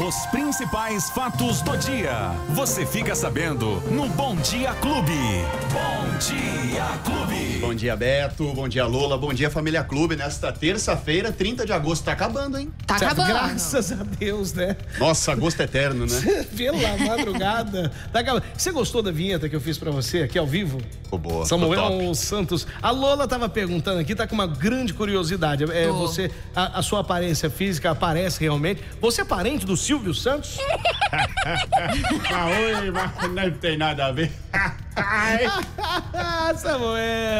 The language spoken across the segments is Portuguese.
Os principais fatos do dia. Você fica sabendo no Bom Dia Clube. Bom Dia Clube. Bom dia, Beto. Bom dia, Lola. Bom dia, Família Clube. Nesta terça-feira, 30 de agosto. Tá acabando, hein? Tá acabando. Graças a Deus, né? Nossa, agosto é eterno, né? Pela madrugada. Tá acabando. Você gostou da vinheta que eu fiz pra você aqui ao vivo? Ficou boa. Samuel top. Santos. A Lola tava perguntando aqui, tá com uma grande curiosidade. É, você, a, a sua aparência física aparece realmente. Você é parente do Silvio Santos? Ah, oi, mas não tem nada a ver. Samuel.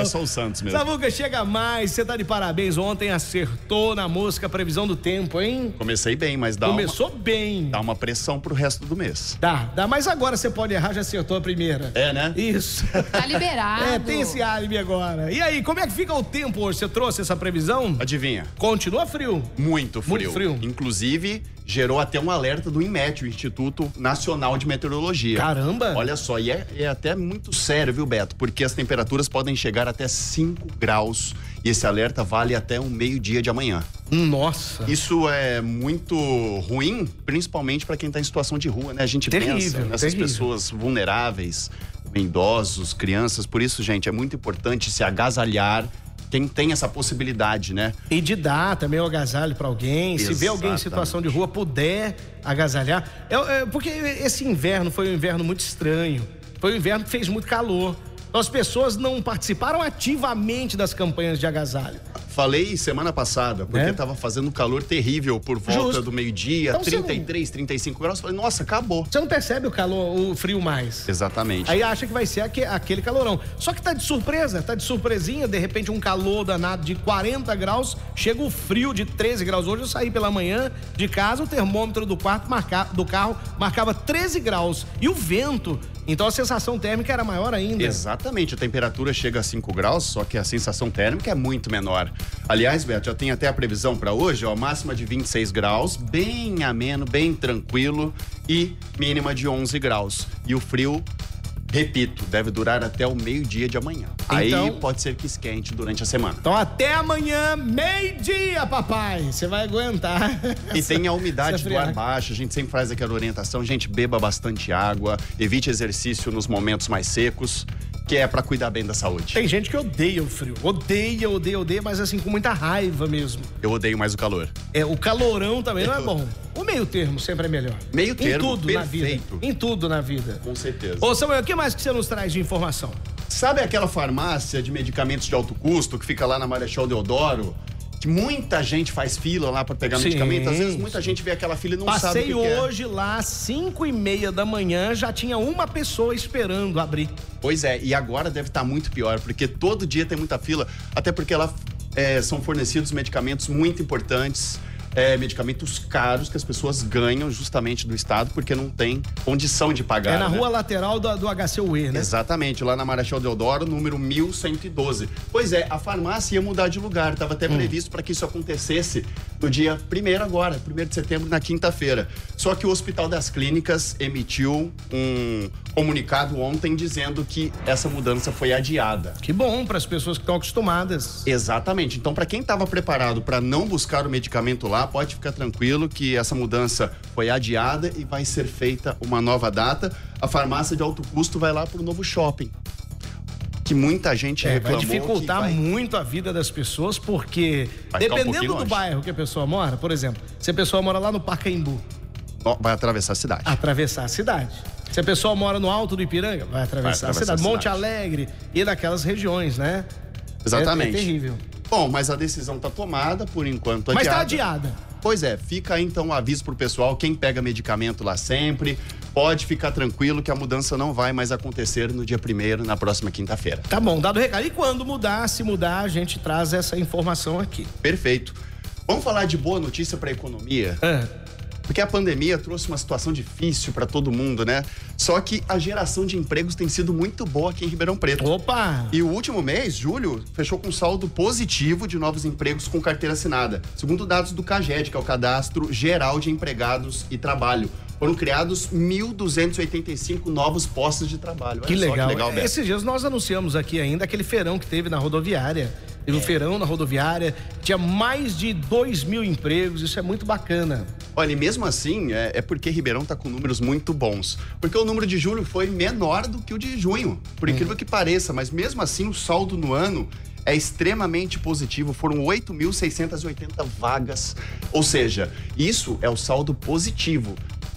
É só o Santos mesmo. Samuca, chega mais. Você tá de parabéns. Ontem acertou na música previsão do tempo, hein? Comecei bem, mas dá uma, Começou bem. dá uma pressão pro resto do mês. Dá, dá. Mas agora você pode errar, já acertou a primeira. É, né? Isso. Tá liberado. É, tem esse álibi agora. E aí, como é que fica o tempo hoje? Você trouxe essa previsão? Adivinha? Continua frio. Muito frio. Muito frio. Inclusive, gerou até um alerta do INMET, o Instituto Nacional de Meteorologia. Caramba! Olha só, e é, é até muito sério, viu, Beto? Porque as temperaturas podem chegar até 5 graus. E esse alerta vale até o meio-dia de amanhã. Nossa. Isso é muito ruim, principalmente para quem está em situação de rua, né? A gente Terrível, pensa nessas terrível. pessoas vulneráveis, idosos, crianças. Por isso, gente, é muito importante se agasalhar. Quem tem essa possibilidade, né? E de dar também o agasalho pra alguém. Se vê alguém em Exatamente. situação de rua, puder agasalhar. É, é, porque esse inverno foi um inverno muito estranho. Foi um inverno que fez muito calor. Então as pessoas não participaram ativamente das campanhas de agasalho. Falei semana passada, porque É? tava fazendo calor terrível por volta Justo. do meio-dia, Então, você 33, 35 graus. Falei, nossa, acabou. Você não percebe o calor, o frio mais. Exatamente. Aí acha que vai ser aque- aquele calorão. Só que tá de surpresa, tá de surpresinha, de repente um calor danado de 40 graus, chega o frio de 13 graus. Hoje eu saí pela manhã de casa, o termômetro do quarto marca, do carro marcava 13 graus e o vento. Então a sensação térmica era maior ainda. Exatamente, a temperatura chega a 5 graus, só que a sensação térmica é muito menor. Aliás, Beto, já tem até a previsão para hoje, ó, máxima de 26 graus, bem ameno, bem tranquilo e mínima de 11 graus. E o frio, repito, deve durar até o meio-dia de amanhã. Aí Então- pode ser que esquente durante a semana. Então até amanhã, meio-dia, papai. Você vai aguentar. E tem a umidade do ar baixo, a gente sempre faz aquela orientação, gente, beba bastante água, evite exercício nos momentos mais secos, que é para cuidar bem da saúde. Tem gente que odeia o frio. Odeia, odeia, odeia, mas assim, com muita raiva mesmo. Eu odeio mais o calor. É, o calorão também não é bom. O meio termo sempre é melhor. Meio termo, Em tudo na vida. perfeito. Em tudo na vida. Com certeza. Ô Samuel, o que mais que você nos traz de informação? Sabe aquela farmácia de medicamentos de alto custo que fica lá na Marechal Deodoro? Que muita gente faz fila lá para pegar Sim, medicamento. Às vezes muita gente vê aquela fila e não sabe Passei o que que é. hoje lá, 5 e meia da manhã, já tinha uma pessoa esperando abrir. Pois é, e agora deve estar muito pior, porque todo dia tem muita fila, até porque lá é, são fornecidos medicamentos muito importantes, é, medicamentos caros que as pessoas ganham justamente do Estado, porque não tem condição de pagar. é na né? rua lateral do, do HCUE, né? Exatamente, lá na Marechal Deodoro, número 1112. Pois é, a farmácia ia mudar de lugar, estava Hum. até previsto para que isso acontecesse no dia 1 agora, 1 de setembro, na quinta-feira. Só que o Hospital das Clínicas emitiu um comunicado ontem dizendo que essa mudança foi adiada. Que bom para as pessoas que estão acostumadas. Exatamente. Então, para quem estava preparado para não buscar o medicamento lá, pode ficar tranquilo que essa mudança foi adiada e vai ser feita uma nova data. A farmácia de alto custo vai lá para o novo shopping. Que muita gente É, vai reclamou dificultar que vai... muito a vida das pessoas, porque Vai um dependendo pouquinho do bairro que a pessoa mora, por exemplo, se a pessoa mora lá no Pacaembu, vai atravessar a cidade. atravessar a cidade. Se a pessoa mora no alto do Ipiranga, vai atravessar, Vai atravessar a cidade. a Monte cidade. Alegre e daquelas regiões, né? Exatamente. É, é terrível. Bom, mas a decisão tá tomada, por enquanto Mas adiada. tá adiada. Pois é, fica aí então o aviso pro pessoal, quem pega medicamento lá sempre, pode ficar tranquilo que a mudança não vai mais acontecer no dia primeiro, na próxima quinta-feira. Tá bom, dado o recado. E quando mudar, se mudar, a gente traz essa informação aqui. Perfeito. Vamos falar de boa notícia para a economia? Ah, Porque a pandemia trouxe uma situação difícil para todo mundo, né? Só que a geração de empregos tem sido muito boa aqui em Ribeirão Preto. opa! E o último mês, julho, fechou com saldo positivo de novos empregos com carteira assinada. Segundo dados do CAGED, que é o Cadastro Geral de Empregados e Trabalho. Foram criados 1.285 novos postos de trabalho. Olha Que legal. que legal, Beto. Esses dias nós anunciamos aqui ainda aquele feirão que teve na rodoviária. Teve um feirão na rodoviária, tinha mais de 2 mil empregos, isso é muito bacana. Olha, e mesmo assim, é, é porque Ribeirão está com números muito bons. Porque o número de julho foi menor do que o de junho, por incrível que pareça, mas mesmo assim o saldo no ano é extremamente positivo. Foram 8.680 vagas. Ou seja, isso é o saldo positivo.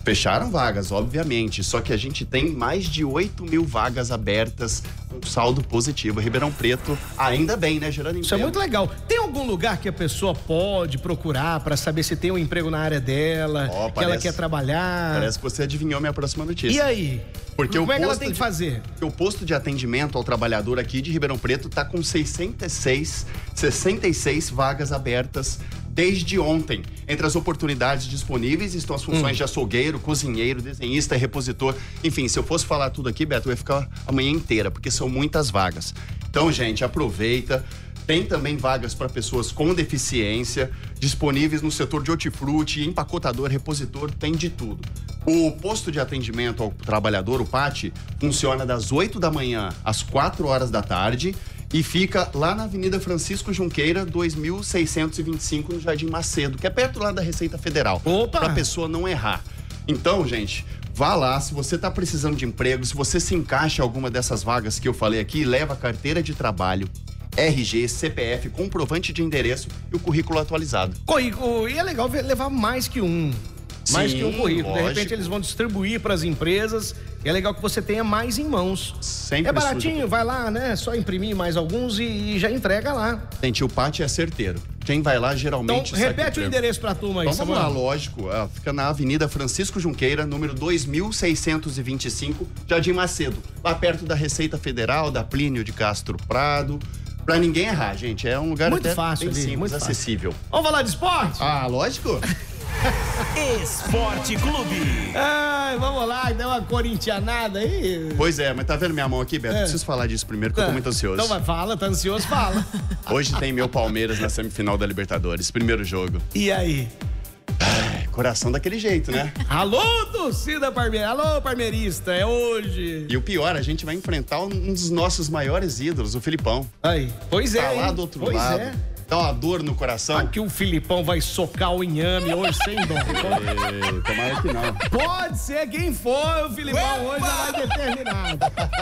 Fecharam vagas, obviamente, só que a gente tem mais de 8 mil vagas abertas com saldo positivo. Ribeirão Preto, ainda bem, né, Gerando Isso é muito legal. Tem algum lugar que a pessoa pode procurar para saber se tem um emprego na área dela, Ó, que parece- ela quer trabalhar? Parece que você adivinhou minha próxima notícia. E aí? Porque Como o é que ela tem que de- fazer? Porque o posto de atendimento ao trabalhador aqui de Ribeirão Preto está com 66, 66 vagas abertas desde ontem. Entre as oportunidades disponíveis estão as funções Hum. de açougueiro, cozinheiro, desenhista, repositor. Enfim, se eu fosse falar tudo aqui, Beto, eu ia ficar a manhã inteira, porque são muitas vagas. Então, gente, aproveita. Tem também vagas para pessoas com deficiência, disponíveis no setor de hortifruti, empacotador, repositor, tem de tudo. O posto de atendimento ao trabalhador, o PAT, funciona das 8 da manhã às 4 horas da tarde e fica lá na Avenida Francisco Junqueira, 2625, no Jardim Macedo, que é perto lá da Receita Federal. Opa! Para a pessoa não errar. Então, gente, vá lá. Se você está precisando de emprego, se você se encaixa em alguma dessas vagas que eu falei aqui, leva a carteira de trabalho, RG, CPF, comprovante de endereço e o currículo atualizado. E é legal levar mais que um. Mais Sim, que um currículo. De repente lógico. eles vão distribuir para as empresas. E é legal que você tenha mais em mãos. Sempre é baratinho, vai lá, né? Só imprimir mais alguns e, e já entrega lá. Gente, o PAT é certeiro. Quem vai lá Então, geralmente. com repete o endereço pra turma aí, Então vamos lá, lógico. Ah, fica na Avenida Francisco Junqueira, número 2625, Jardim Macedo. Lá perto da Receita Federal, da Plínio de Castro Prado. Pra ninguém errar, gente. É um lugar Muito até fácil bem ali, simples, muito fácil. acessível. Vamos falar de esporte? Ah, lógico. Esporte Clube. Ai, vamos lá, deu uma corintianada aí. Pois é, mas tá vendo minha mão aqui, Beto? É. Preciso falar disso primeiro, porque eu tô muito ansioso. Então vai, fala, tá ansioso, fala. Hoje tem meu Palmeiras na semifinal da Libertadores. Primeiro jogo. E aí? É, coração daquele jeito, né? Alô, torcida Parmeira. Alô, parmeirista, é hoje. E o pior, a gente vai enfrentar um dos nossos maiores ídolos, o Filipão. Aí, pois é. Tá lá hein? do outro pois lado. É. Dá uma dor no coração. Aqui o Filipão vai socar o inhame hoje sem dó. Tomara que não. Pode ser quem for, o Filipão hoje já vai determinado.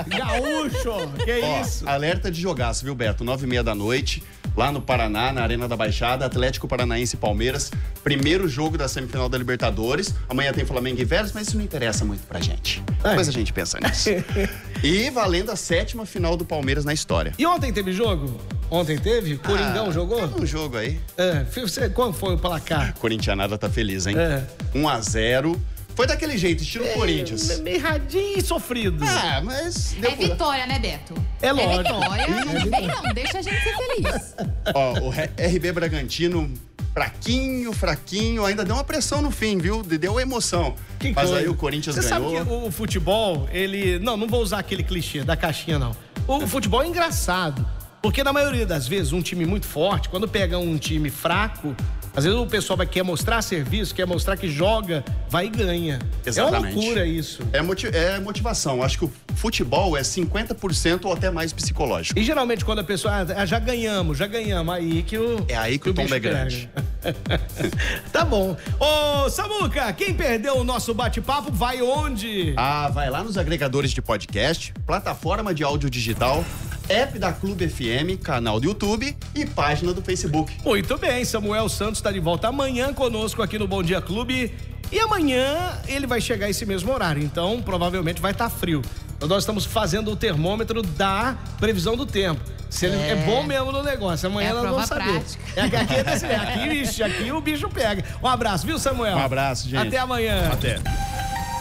Gaúcho, que Ó, isso? alerta de jogaço, viu, Beto? Nove e meia da noite, lá no Paraná, na Arena da Baixada, Atlético Paranaense e Palmeiras. Primeiro jogo da semifinal da Libertadores. Amanhã tem Flamengo e Vélez, mas isso não interessa muito pra gente. É. Depois a gente pensa nisso. e valendo a sétima final do Palmeiras na história. E ontem teve jogo? Ontem teve? Coringão Ah, jogou? teve Um jogo aí. É, você, qual foi o placar? Corintianada tá feliz, hein? É. 1 a 0 Foi daquele jeito, estilo Corinthians. Meio radinho e sofrido. Ah, mas deu É vitória, né, Beto? É lógico. vitória, não vem não, deixa a gente ser feliz. Ó, o RB Bragantino, fraquinho, fraquinho, ainda deu uma pressão no fim, viu? Deu emoção. Que Mas coisa. aí o Corinthians Você ganhou. sabe que o futebol, ele. Não, não vou usar aquele clichê da caixinha, não. O futebol é engraçado. Porque na maioria das vezes, um time muito forte, quando pega um time fraco, às vezes o pessoal vai quer mostrar serviço, quer mostrar que joga, vai e ganha. É Exatamente. uma loucura isso. É, é motivação. Acho que o futebol é 50% ou até mais psicológico. E geralmente quando a pessoa, ah, já ganhamos, já ganhamos, aí que o. É aí que o tombo bicho é grande. tá bom. Ô, Samuca, quem perdeu o nosso bate-papo vai onde? Ah, vai lá nos agregadores de podcast, plataforma de áudio digital, app da Clube FM, canal do YouTube e página do Facebook. Muito bem, Samuel Santos está de volta amanhã conosco aqui no Bom Dia Clube. E amanhã ele vai chegar esse mesmo horário, então provavelmente vai estar frio. Então nós estamos fazendo o termômetro da previsão do tempo. Se ele é, bom mesmo no negócio, amanhã É nós vamos saber. prática. É que aqui, é desse, aqui, vixe, aqui o bicho pega. Um abraço, viu, Samuel? Um abraço, gente. Até amanhã. Até.